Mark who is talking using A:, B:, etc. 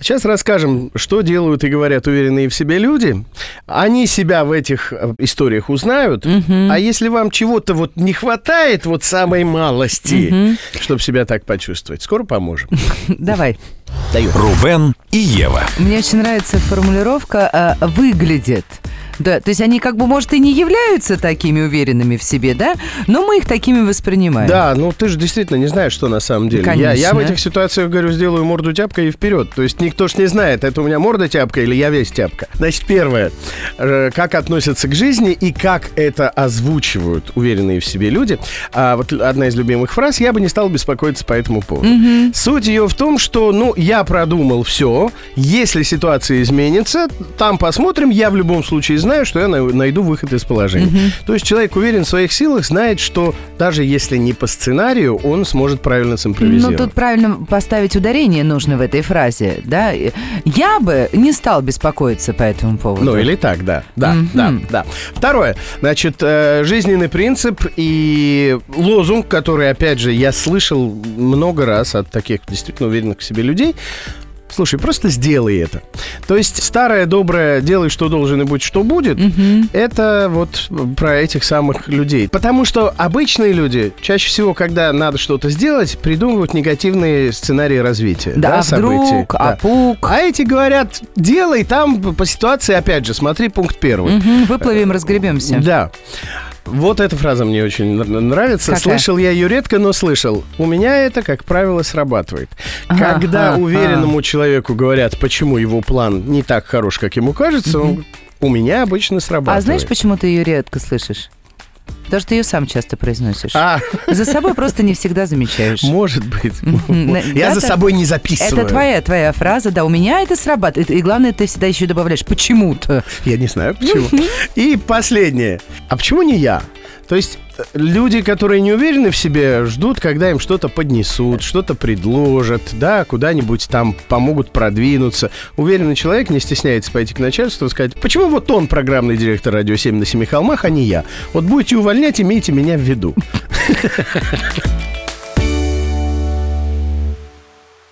A: Сейчас расскажем, что делают и говорят уверенные в себе люди. Они себя в этих э, историях узнают. А если вам чего-то вот не хватает, вот самой малости, чтобы себя так почувствовать, скоро поможем.
B: Давай.
A: Даю.
C: Рубен и Ева.
B: Мне очень нравится формулировка э, «выглядит». Да, то есть они как бы, может, и не являются такими уверенными в себе, да, но мы их такими воспринимаем.
A: Да, ну ты же действительно не знаешь, что на самом деле. Я, я в
B: Конечно.
A: этих ситуациях говорю, сделаю морду тяпкой и вперед. То есть никто ж не знает, это у меня морда тяпка или я весь тяпка. Значит, первое, э, как относятся к жизни и как это озвучивают уверенные в себе люди. А вот одна из любимых фраз, я бы не стал беспокоиться по этому поводу. Суть ее в том, что, ну, я продумал все, если ситуация изменится, там посмотрим, я в любом случае знаю, что я на- найду выход из положения. То есть человек уверен в своих силах, знает, что даже если не по сценарию, он сможет правильно
B: Ну,
A: симпровизировать.
B: тут правильно поставить ударение нужно в этой фразе, да. Я бы не стал беспокоиться по этому поводу.
A: Ну, или так, да. Да, да, да. Второе. Значит, э, жизненный принцип и лозунг, который, опять же, я слышал много раз от таких действительно уверенных в себе людей. Слушай, просто сделай это. То есть старое доброе «делай, что должен и будь, что будет» это вот про этих самых людей. Потому что обычные люди чаще всего, когда надо что-то сделать, придумывают негативные сценарии развития.
B: Да, а
A: событий.
B: вдруг, а
A: Да.
B: пук.
A: А эти говорят, делай там по ситуации, опять же, смотри пункт первый.
B: Мгм, выплывем, разгребемся.
A: Да. Вот эта фраза мне очень нравится.
B: Какая?
A: Слышал я ее редко, но слышал. У меня это, как правило, срабатывает.
B: Ага,
A: Когда
B: ага.
A: уверенному человеку говорят, почему его план не так хорош, как ему кажется, он- у меня обычно срабатывает.
B: А знаешь, почему ты ее редко слышишь? Потому что ты ее сам часто произносишь.
A: А,
B: За собой просто не всегда замечаешь.
A: может быть. Я за собой не записываю.
B: Это твоя, твоя фраза, да, у меня это срабатывает. И главное, ты всегда еще добавляешь почему-то.
A: Я не знаю почему. И последнее. А почему не я? То есть э, люди, которые не уверены в себе, ждут, когда им что-то поднесут, что-то предложат, да, куда-нибудь там помогут продвинуться. Уверенный человек не стесняется пойти к начальству и сказать, почему вот он программный директор «Радио 7 на семи холмах», а не я? Вот будете увольнять, имейте меня в виду.